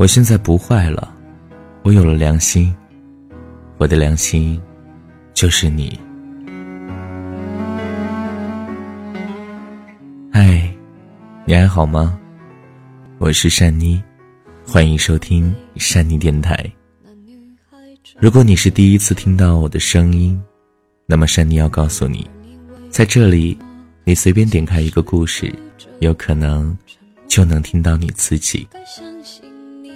我现在不坏了，我有了良心，我的良心就是你。嗨，你还好吗？我是善妮，欢迎收听善妮电台。如果你是第一次听到我的声音，那么善妮要告诉你，在这里，你随便点开一个故事，有可能就能听到你自己。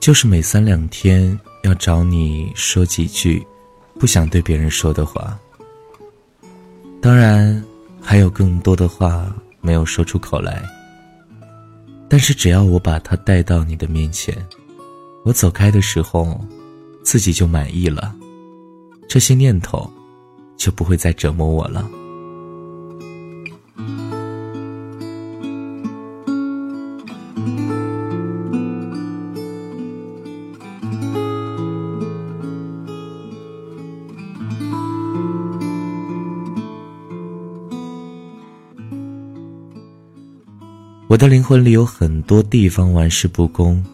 就是每三两天要找你说几句不想对别人说的话，当然还有更多的话没有说出口来。但是只要我把它带到你的面前，我走开的时候，自己就满意了，这些念头就不会再折磨我了。我的灵魂里有很多地方玩世不恭，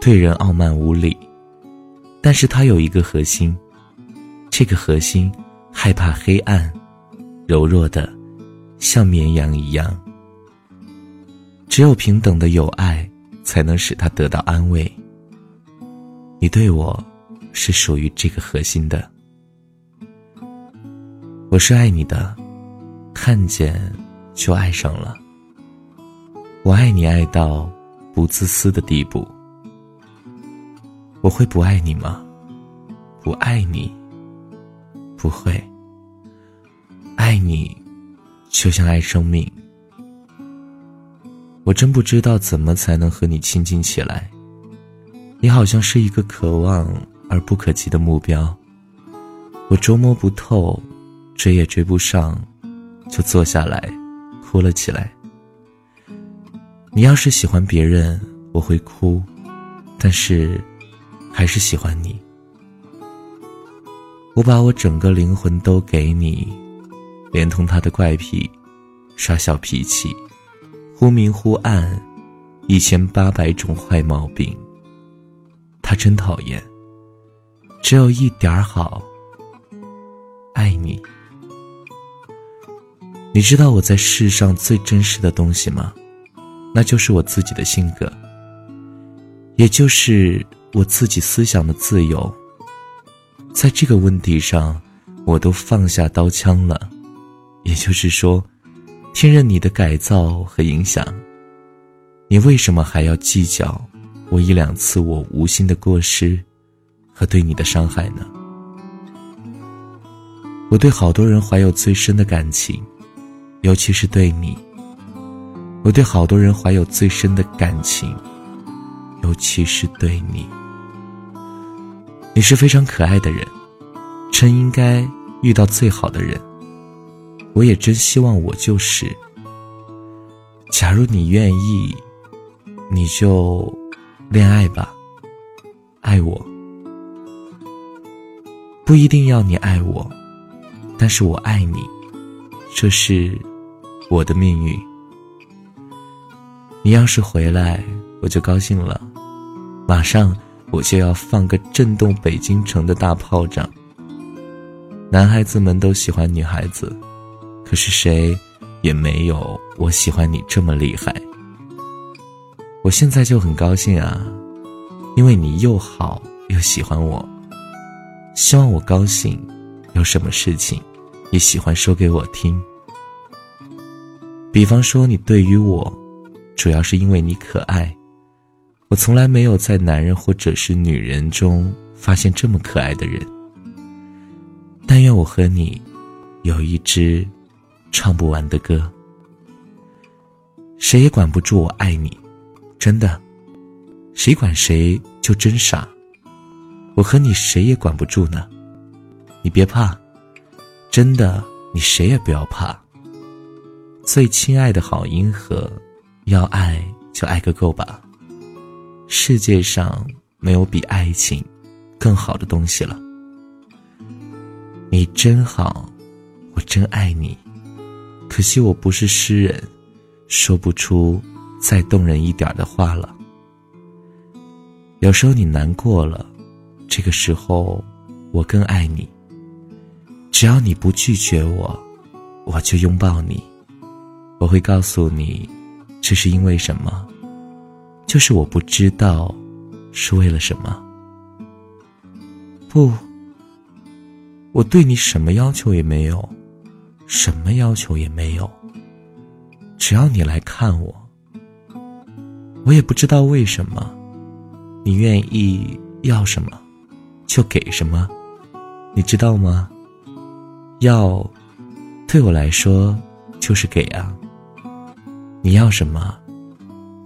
对人傲慢无礼，但是它有一个核心，这个核心害怕黑暗，柔弱的像绵羊一样。只有平等的友爱，才能使他得到安慰。你对我，是属于这个核心的。我是爱你的，看见就爱上了。我爱你爱到不自私的地步，我会不爱你吗？不爱你，不会。爱你，就像爱生命。我真不知道怎么才能和你亲近起来。你好像是一个可望而不可及的目标，我捉摸不透，追也追不上，就坐下来，哭了起来。你要是喜欢别人，我会哭，但是还是喜欢你。我把我整个灵魂都给你，连同他的怪癖、耍小脾气、忽明忽暗、一千八百种坏毛病。他真讨厌，只有一点儿好，爱你。你知道我在世上最真实的东西吗？那就是我自己的性格，也就是我自己思想的自由。在这个问题上，我都放下刀枪了。也就是说，听任你的改造和影响。你为什么还要计较我一两次我无心的过失和对你的伤害呢？我对好多人怀有最深的感情，尤其是对你。我对好多人怀有最深的感情，尤其是对你。你是非常可爱的人，真应该遇到最好的人。我也真希望我就是。假如你愿意，你就恋爱吧，爱我。不一定要你爱我，但是我爱你，这是我的命运。你要是回来，我就高兴了。马上我就要放个震动北京城的大炮仗。男孩子们都喜欢女孩子，可是谁也没有我喜欢你这么厉害。我现在就很高兴啊，因为你又好又喜欢我。希望我高兴，有什么事情也喜欢说给我听。比方说，你对于我。主要是因为你可爱，我从来没有在男人或者是女人中发现这么可爱的人。但愿我和你有一支唱不完的歌。谁也管不住我爱你，真的，谁管谁就真傻。我和你谁也管不住呢，你别怕，真的，你谁也不要怕。最亲爱的好银河，要爱就爱个够吧。世界上没有比爱情更好的东西了。你真好，我真爱你。可惜我不是诗人，说不出再动人一点的话了。有时候你难过了，这个时候我更爱你。只要你不拒绝我，我就拥抱你。我会告诉你，这是因为什么？就是我不知道是为了什么。不，我对你什么要求也没有，什么要求也没有。只要你来看我，我也不知道为什么。你愿意要什么，就给什么，你知道吗？要，对我来说就是给啊。你要什么，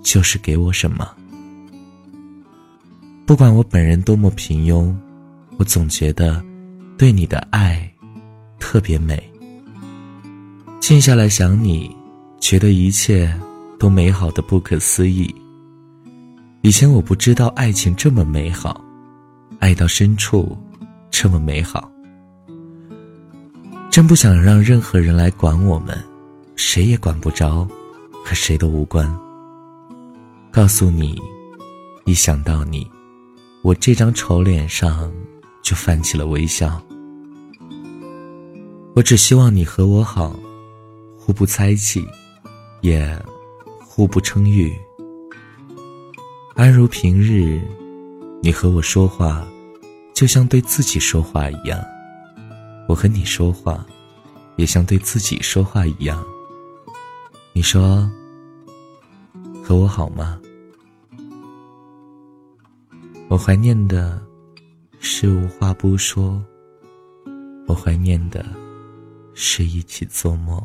就是给我什么。不管我本人多么平庸，我总觉得对你的爱特别美。静下来想你，觉得一切都美好的不可思议。以前我不知道爱情这么美好，爱到深处这么美好。真不想让任何人来管我们，谁也管不着，和谁都无关。告诉你，一想到你，我这张丑脸上就泛起了微笑。我只希望你和我好，互不猜忌，也互不称誉。安如平日，你和我说话，就像对自己说话一样；我和你说话，也像对自己说话一样。你说，和我好吗？我怀念的是无话不说，我怀念的是一起做梦。